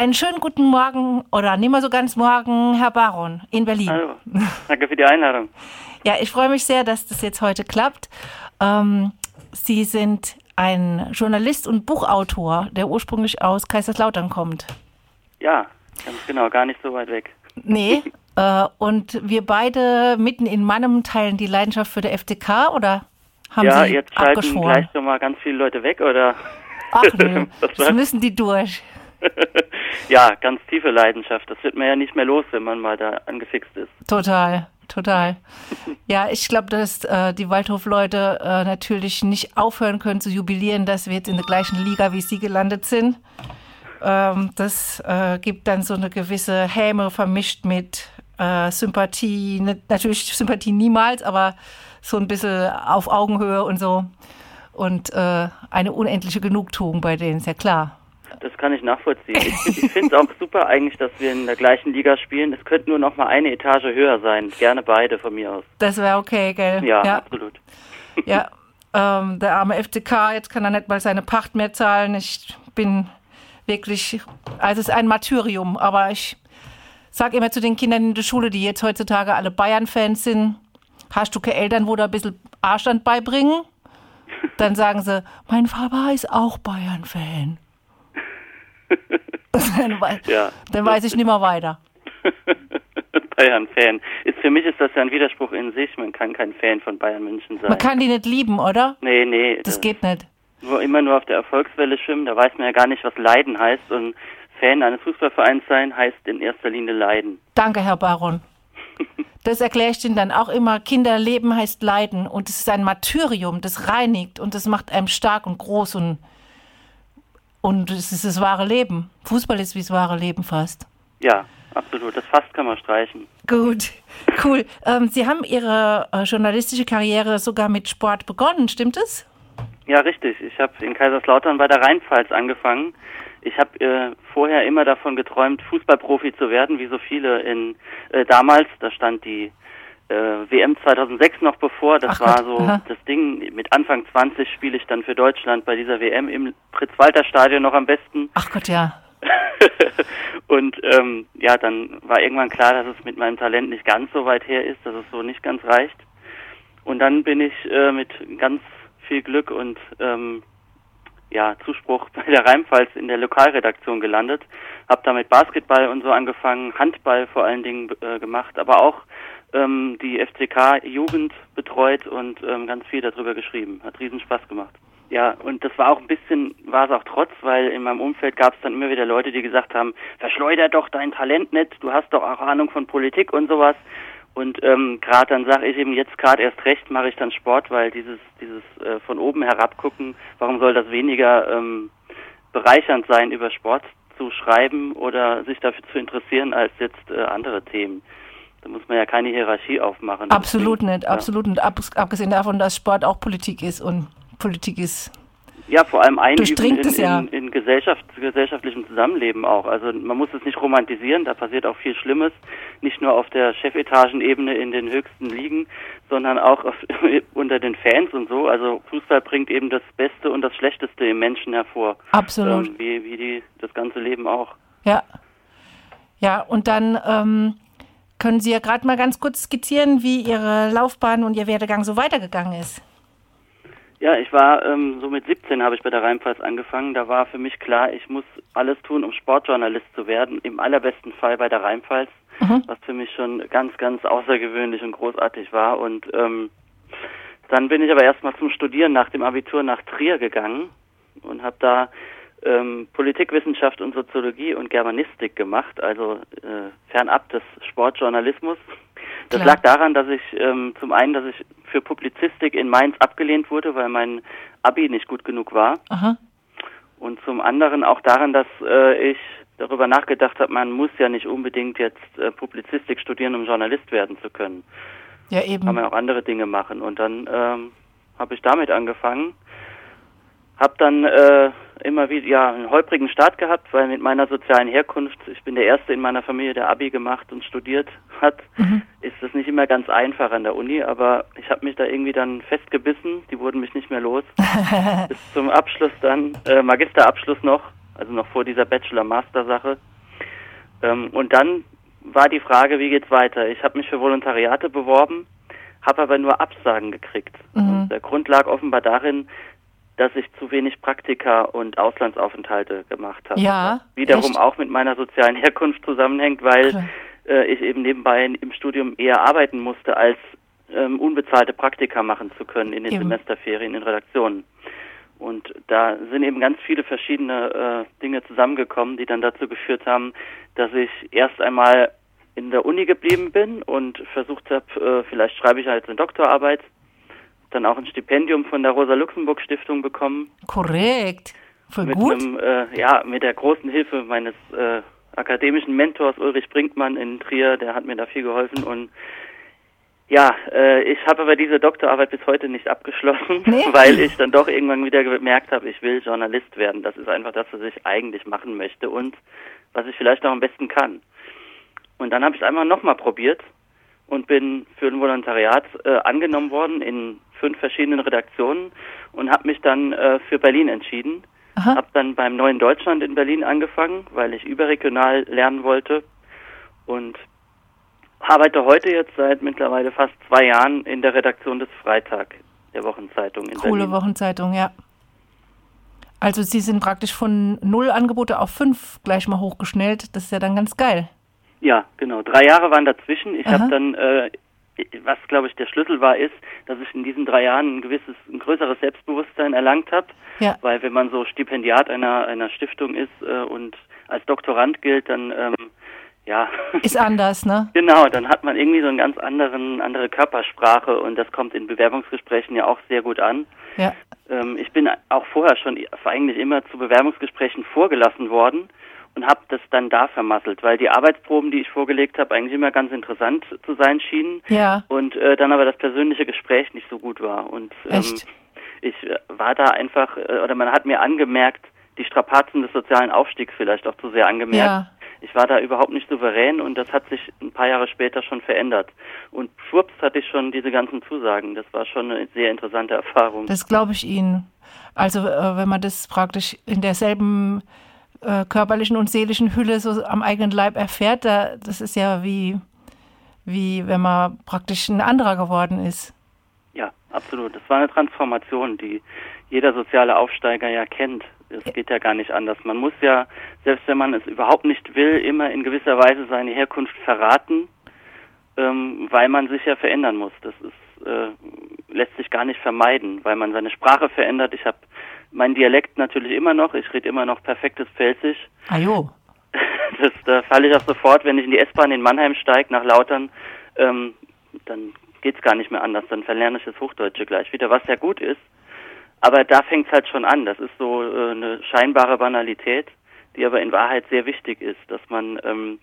einen schönen guten Morgen oder nicht mehr so ganz morgen, Herr Baron in Berlin. Hallo, danke für die Einladung. Ja, ich freue mich sehr, dass das jetzt heute klappt. Ähm, Sie sind ein Journalist und Buchautor, der ursprünglich aus Kaiserslautern kommt. Ja, ganz genau, gar nicht so weit weg. Nee, äh, und wir beide mitten in meinem teilen die Leidenschaft für der FDK oder haben ja, Sie jetzt schalten abgeschworen? gleich schon mal ganz viele Leute weg, oder? Ach nö, Was das müssen die durch. ja, ganz tiefe Leidenschaft. Das wird man ja nicht mehr los, wenn man mal da angefixt ist. Total, total. Ja, ich glaube, dass äh, die Waldhof-Leute äh, natürlich nicht aufhören können zu jubilieren, dass wir jetzt in der gleichen Liga wie Sie gelandet sind. Ähm, das äh, gibt dann so eine gewisse Häme vermischt mit äh, Sympathie. Ne, natürlich Sympathie niemals, aber so ein bisschen auf Augenhöhe und so. Und äh, eine unendliche Genugtuung bei denen, ist ja klar. Das kann ich nachvollziehen. Ich, ich finde es auch super eigentlich, dass wir in der gleichen Liga spielen. Es könnte nur noch mal eine Etage höher sein. Gerne beide von mir aus. Das wäre okay, gell? Ja, ja. absolut. Ja, ähm, der arme FCK, jetzt kann er nicht mal seine Pacht mehr zahlen. Ich bin wirklich, also es ist ein Martyrium, aber ich sage immer zu den Kindern in der Schule, die jetzt heutzutage alle Bayern-Fans sind, hast du keine Eltern, wo da ein bisschen Arschland beibringen? Dann sagen sie, mein Papa ist auch Bayern-Fan. dann, wei- Ja. dann weiß ich nicht mehr weiter. Bayern-Fan. Ist, für mich ist das ja ein Widerspruch in sich. Man kann kein Fan von Bayern München sein. Man kann die nicht lieben, oder? nee, nee. Das geht nicht. nur immer nur auf der Erfolgswelle schwimmen, da weiß man ja gar nicht, was Leiden heißt. Und Fan eines Fußballvereins sein heißt in erster Linie Leiden. Danke, Herr Baron. Das erkläre ich Ihnen dann auch immer. Kinderleben heißt Leiden und es ist ein Martyrium, das reinigt und das macht einem stark und groß und, und es ist das wahre Leben. Fußball ist wie das wahre Leben fast. Ja, absolut. Das fast kann man streichen. Gut, cool. Ähm, Sie haben Ihre äh, journalistische Karriere sogar mit Sport begonnen, stimmt es? Ja, richtig. Ich habe in Kaiserslautern bei der Rheinpfalz angefangen. Ich habe äh, vorher immer davon geträumt, Fußballprofi zu werden, wie so viele in äh, damals. Da stand die äh, WM 2006 noch bevor. Das Ach war Gott, so aha. das Ding. Mit Anfang 20 spiele ich dann für Deutschland bei dieser WM im Fritz-Walter-Stadion noch am besten. Ach Gott, ja. und ähm, ja, dann war irgendwann klar, dass es mit meinem Talent nicht ganz so weit her ist, dass es so nicht ganz reicht. Und dann bin ich äh, mit ganz viel Glück und ähm, ja, Zuspruch bei der Rheinpfalz in der Lokalredaktion gelandet, habe damit Basketball und so angefangen, Handball vor allen Dingen äh, gemacht, aber auch ähm, die FCK-Jugend betreut und ähm, ganz viel darüber geschrieben. Hat riesen Spaß gemacht. Ja, und das war auch ein bisschen, war es auch trotz, weil in meinem Umfeld gab es dann immer wieder Leute, die gesagt haben, verschleuder doch dein Talent nicht, du hast doch auch Ahnung von Politik und sowas. Und ähm, gerade dann sage ich eben jetzt gerade erst recht mache ich dann Sport, weil dieses dieses äh, von oben herabgucken, warum soll das weniger ähm, bereichernd sein, über Sport zu schreiben oder sich dafür zu interessieren als jetzt äh, andere Themen? Da muss man ja keine Hierarchie aufmachen. Absolut nicht, Ja. absolut nicht. Ab, abgesehen davon, dass Sport auch Politik ist und Politik ist. Ja, vor allem einüben in, ja. in, in Gesellschaft, gesellschaftlichem Zusammenleben auch. Also man muss es nicht romantisieren, da passiert auch viel Schlimmes, nicht nur auf der Chefetagenebene in den höchsten Ligen, sondern auch auf, unter den Fans und so. Also Fußball bringt eben das Beste und das Schlechteste im Menschen hervor. Absolut. Ähm, wie, wie die das ganze Leben auch. Ja. Ja, und dann ähm, können Sie ja gerade mal ganz kurz skizzieren, wie Ihre Laufbahn und Ihr Werdegang so weitergegangen ist. Ja, ich war ähm, so mit 17 habe ich bei der Rheinpfalz angefangen. Da war für mich klar, ich muss alles tun, um Sportjournalist zu werden. Im allerbesten Fall bei der Rheinpfalz, was für mich schon ganz, ganz außergewöhnlich und großartig war. Und ähm, dann bin ich aber erstmal zum Studieren nach dem Abitur nach Trier gegangen und habe da ähm, Politikwissenschaft und Soziologie und Germanistik gemacht, also äh, fernab des Sportjournalismus. Das Klar. lag daran, dass ich ähm, zum einen, dass ich für Publizistik in Mainz abgelehnt wurde, weil mein Abi nicht gut genug war. Aha. Und zum anderen auch daran, dass äh, ich darüber nachgedacht habe, man muss ja nicht unbedingt jetzt äh, Publizistik studieren, um Journalist werden zu können. Ja, Kann eben. man auch andere Dinge machen. Und dann ähm, habe ich damit angefangen. Habe dann äh, immer wieder ja, einen holprigen Start gehabt, weil mit meiner sozialen Herkunft, ich bin der Erste in meiner Familie, der Abi gemacht und studiert hat, ist das nicht immer ganz einfach an der Uni, aber ich habe mich da irgendwie dann festgebissen, die wurden mich nicht mehr los. Bis zum Abschluss dann, äh, Magisterabschluss noch, also noch vor dieser Bachelor-Master-Sache. Ähm, und dann war die Frage, wie geht's weiter? Ich habe mich für Volontariate beworben, habe aber nur Absagen gekriegt. Mhm. Und der Grund lag offenbar darin, dass ich zu wenig Praktika und Auslandsaufenthalte gemacht habe. Ja, Was wiederum echt? auch mit meiner sozialen Herkunft zusammenhängt, weil äh, ich eben nebenbei im Studium eher arbeiten musste, als ähm, unbezahlte Praktika machen zu können in den Eben. Semesterferien in Redaktionen. Und da sind eben ganz viele verschiedene äh, Dinge zusammengekommen, die dann dazu geführt haben, dass ich erst einmal in der Uni geblieben bin und versucht habe, äh, vielleicht schreibe ich halt eine Doktorarbeit, dann auch ein Stipendium von der Rosa-Luxemburg-Stiftung bekommen, Korrekt. Voll mit gut. einem, äh, ja, mit der großen Hilfe meines äh, akademischen Mentors Ulrich Brinkmann in Trier, der hat mir da viel geholfen und ja, äh, ich habe aber diese Doktorarbeit bis heute nicht abgeschlossen, Nee. weil ich dann doch irgendwann wieder gemerkt habe, ich will Journalist werden. Das ist einfach das, was ich eigentlich machen möchte und was ich vielleicht auch am besten kann. Und dann habe ich es einmal nochmal probiert und bin für ein Volontariat äh, angenommen worden in fünf verschiedenen Redaktionen und habe mich dann äh, für Berlin entschieden. Habe dann beim Neuen Deutschland in Berlin angefangen, weil ich überregional lernen wollte und arbeite heute jetzt seit mittlerweile fast zwei Jahren in der Redaktion des Freitag der Wochenzeitung in Coole Berlin. Wochenzeitung, ja. Also Sie sind praktisch von null Angebote auf fünf gleich mal hochgeschnellt. Das ist ja dann ganz geil. Ja, genau. Drei Jahre waren dazwischen. Ich habe dann, äh, was glaube ich der Schlüssel war, ist, dass ich in diesen drei Jahren ein gewisses, ein größeres Selbstbewusstsein erlangt habe. Ja. Weil wenn man so Stipendiat einer einer Stiftung ist äh, und als Doktorand gilt, dann ähm, ja. Ist anders, ne? Genau, dann hat man irgendwie so einen ganz anderen, andere Körpersprache und das kommt in Bewerbungsgesprächen ja auch sehr gut an. Ja. Ähm, ich bin auch vorher schon eigentlich immer zu Bewerbungsgesprächen vorgelassen worden und habe das dann da vermasselt, weil die Arbeitsproben, die ich vorgelegt habe, eigentlich immer ganz interessant zu sein schienen Ja. und äh, dann aber das persönliche Gespräch nicht so gut war und ähm, ich äh, war da einfach äh, oder man hat mir angemerkt, die Strapazen des sozialen Aufstiegs vielleicht auch zu sehr angemerkt. Ja. Ich war da überhaupt nicht souverän und das hat sich ein paar Jahre später schon verändert. Und schwupps hatte ich schon diese ganzen Zusagen. Das war schon eine sehr interessante Erfahrung. Das glaube ich Ihnen. Also äh, wenn man das praktisch in derselben äh, körperlichen und seelischen Hülle so am eigenen Leib erfährt, da, das ist ja wie, wie wenn man praktisch ein anderer geworden ist. Ja, absolut. Das war eine Transformation, die jeder soziale Aufsteiger ja kennt. Es geht ja gar nicht anders. Man muss ja, selbst wenn man es überhaupt nicht will, immer in gewisser Weise seine Herkunft verraten, ähm, weil man sich ja verändern muss. Das ist, äh, lässt sich gar nicht vermeiden, weil man seine Sprache verändert. Ich habe meinen Dialekt natürlich immer noch. Ich rede immer noch perfektes Pfälzisch. Ah jo. Das, da falle ich auch sofort, wenn ich in die S-Bahn in Mannheim steige, nach Lautern, ähm, dann geht's gar nicht mehr anders. Dann verlerne ich das Hochdeutsche gleich wieder, was ja gut ist. Aber da fängt's halt schon an. Das ist so äh, eine scheinbare Banalität, die aber in Wahrheit sehr wichtig ist, dass man ähm,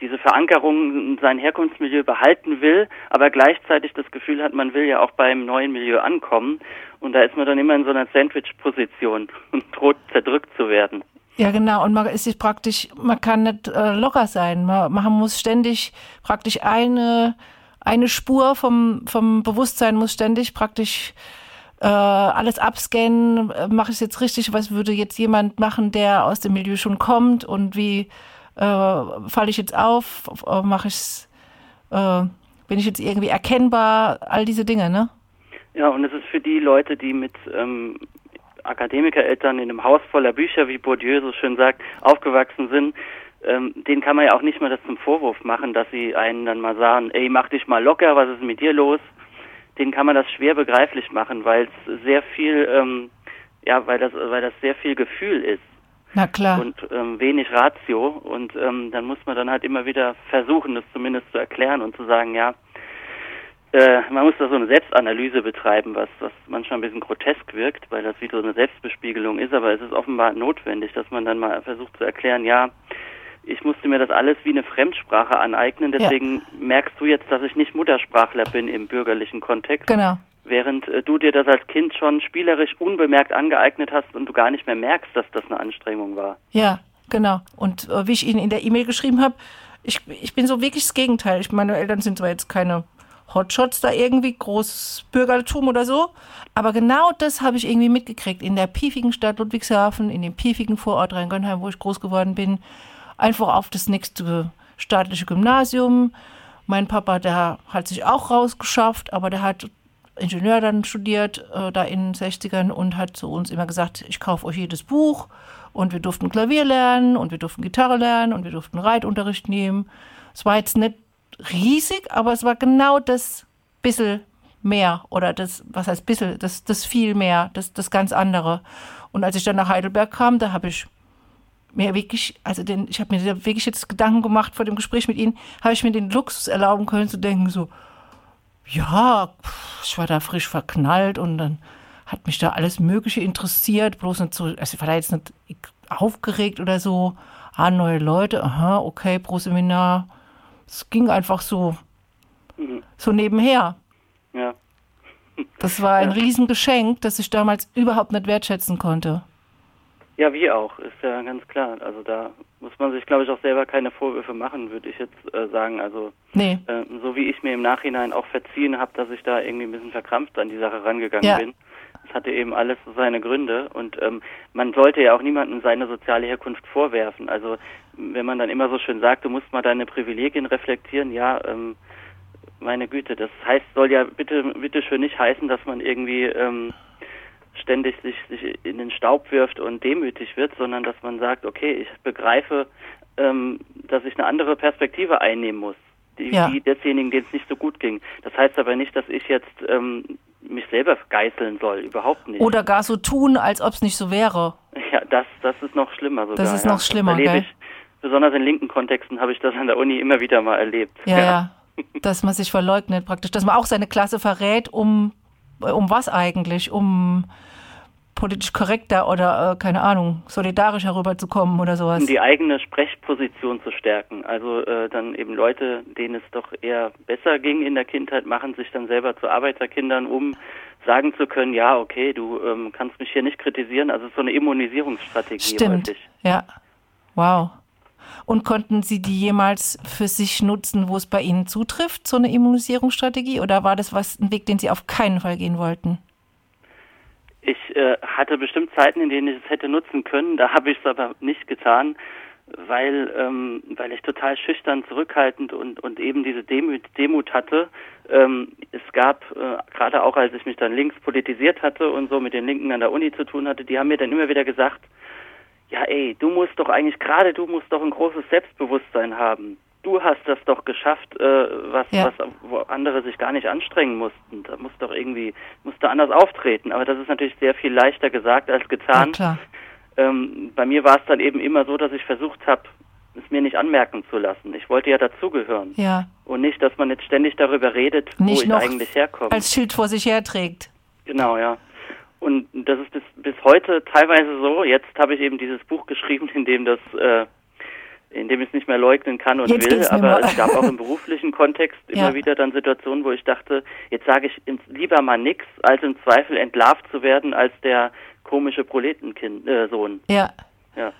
diese Verankerung in sein Herkunftsmilieu behalten will, aber gleichzeitig das Gefühl hat, man will ja auch beim neuen Milieu ankommen. Und da ist man dann immer in so einer Sandwich-Position und droht zerdrückt zu werden. Ja, genau. Und man ist sich praktisch, man kann nicht äh, locker sein. Man, man muss ständig praktisch eine, eine Spur vom, vom Bewusstsein muss ständig praktisch äh, alles abscannen. Äh, Mache ich es jetzt richtig? Was würde jetzt jemand machen, der aus dem Milieu schon kommt? Und wie äh, falle ich jetzt auf? Äh, Mache ich äh, bin ich jetzt irgendwie erkennbar? All diese Dinge, ne? Ja, und es ist für die Leute, die mit ähm, Akademikereltern in einem Haus voller Bücher, wie Bourdieu so schön sagt, aufgewachsen sind, ähm, denen kann man ja auch nicht mal das zum Vorwurf machen, dass sie einen dann mal sagen, ey, mach dich mal locker, was ist mit dir los? Denen kann man das schwer begreiflich machen, weil es sehr viel, ähm, ja, weil das, weil das sehr viel Gefühl ist Na klar. und ähm, wenig Ratio. Und ähm, dann muss man dann halt immer wieder versuchen, das zumindest zu erklären und zu sagen, ja, äh, man muss da so eine Selbstanalyse betreiben, was, was manchmal ein bisschen grotesk wirkt, weil das wie so eine Selbstbespiegelung ist, aber es ist offenbar notwendig, dass man dann mal versucht zu erklären, ja, ich musste mir das alles wie eine Fremdsprache aneignen, deswegen merkst du jetzt, dass ich nicht Muttersprachler bin im bürgerlichen Kontext, genau. Während äh, du dir das als Kind schon spielerisch unbemerkt angeeignet hast und du gar nicht mehr merkst, dass das eine Anstrengung war. Ja, genau. Und äh, wie ich Ihnen in der E-Mail geschrieben habe, ich, ich bin so wirklich das Gegenteil. Ich, meine Eltern sind zwar jetzt keine Hotshots da irgendwie, großes Bürgertum oder so, aber genau das habe ich irgendwie mitgekriegt in der piefigen Stadt Ludwigshafen, in dem piefigen Vorort Rheingönheim, wo ich groß geworden bin. einfach auf das nächste staatliche Gymnasium. Mein Papa, der hat sich auch rausgeschafft, aber der hat Ingenieur dann studiert, äh, da in den 60ern und hat zu uns immer gesagt, ich kaufe euch jedes Buch und wir durften Klavier lernen und wir durften Gitarre lernen und wir durften Reitunterricht nehmen. Es war jetzt nicht riesig, aber es war genau das bisschen mehr oder das, was heißt bisschen, das, das viel mehr, das, das ganz andere. Und als ich dann nach Heidelberg kam, da habe ich mir wirklich, also den, ich habe mir wirklich jetzt Gedanken gemacht vor dem Gespräch mit Ihnen, habe ich mir den Luxus erlauben können zu denken, so, ja, ich war da frisch verknallt und dann hat mich da alles Mögliche interessiert, bloß nicht so, also ich war da jetzt nicht aufgeregt oder so, ah, neue Leute, aha, okay, pro Seminar. Es ging einfach so, mhm. so nebenher. Ja. Das war ein ja. Riesengeschenk, das ich damals überhaupt nicht wertschätzen konnte. Ja, wie auch, ist ja ganz klar. Also da muss man sich, glaube ich, auch selber keine Vorwürfe machen, würde ich jetzt äh, sagen. Also nee. äh, so wie ich mir im Nachhinein auch verziehen habe, dass ich da irgendwie ein bisschen verkrampft an die Sache rangegangen ja. bin. Das hatte eben alles seine Gründe und ähm, man sollte ja auch niemandem seine soziale Herkunft vorwerfen. Also wenn man dann immer so schön sagt, du musst mal deine Privilegien reflektieren, ja, ähm, meine Güte, das heißt, soll ja bitte, bitte schön nicht heißen, dass man irgendwie ähm, ständig sich, sich in den Staub wirft und demütig wird, sondern dass man sagt, okay, ich begreife, ähm, dass ich eine andere Perspektive einnehmen muss, die, ja. die desjenigen, denen es nicht so gut ging. Das heißt aber nicht, dass ich jetzt ähm, mich selber geißeln soll, überhaupt nicht. Oder gar so tun, als ob es nicht so wäre. Ja, das, das ist noch schlimmer sogar. Das ist noch schlimmer, gell? Ich, besonders in linken Kontexten habe ich das an der Uni immer wieder mal erlebt. Ja, ja, ja. dass man sich verleugnet praktisch, dass man auch seine Klasse verrät, um, um was eigentlich? Um politisch korrekter oder, äh, keine Ahnung, solidarisch herüberzukommen oder sowas. Um die eigene Sprechposition zu stärken. Also äh, dann eben Leute, denen es doch eher besser ging in der Kindheit, machen sich dann selber zu Arbeiterkindern, um sagen zu können, ja, okay, du ähm, kannst mich hier nicht kritisieren. Also so eine Immunisierungsstrategie. Stimmt, häufig. ja. Wow. Und konnten Sie die jemals für sich nutzen, wo es bei Ihnen zutrifft, so eine Immunisierungsstrategie? Oder war das was ein Weg, den Sie auf keinen Fall gehen wollten? Ich äh, hatte bestimmt Zeiten, in denen ich es hätte nutzen können. Da habe ich es aber nicht getan, weil ähm, weil ich total schüchtern, zurückhaltend und und eben diese Demut, Demut hatte. Ähm, es gab äh, gerade auch, als ich mich dann links politisiert hatte und so mit den Linken an der Uni zu tun hatte, die haben mir dann immer wieder gesagt, ja ey, du musst doch eigentlich gerade du musst doch ein großes Selbstbewusstsein haben du hast das doch geschafft, äh, was, ja. was wo andere sich gar nicht anstrengen mussten. Da muss doch irgendwie, musste anders auftreten. Aber das ist natürlich sehr viel leichter gesagt als getan. Ja, ähm, bei mir war es dann eben immer so, dass ich versucht habe, es mir nicht anmerken zu lassen. Ich wollte ja dazugehören. Ja. Und nicht, dass man jetzt ständig darüber redet, nicht wo ich eigentlich herkomme. Als Schild vor sich herträgt. Genau, ja. Und das ist bis, bis heute teilweise so. Jetzt habe ich eben dieses Buch geschrieben, in dem das äh, in dem ich es nicht mehr leugnen kann und jetzt will, aber es gab auch im beruflichen Kontext immer ja. wieder dann Situationen, wo ich dachte, jetzt sage ich lieber mal nichts, als im Zweifel entlarvt zu werden als der komische Proletenkind äh, Sohn. Ja. Ja.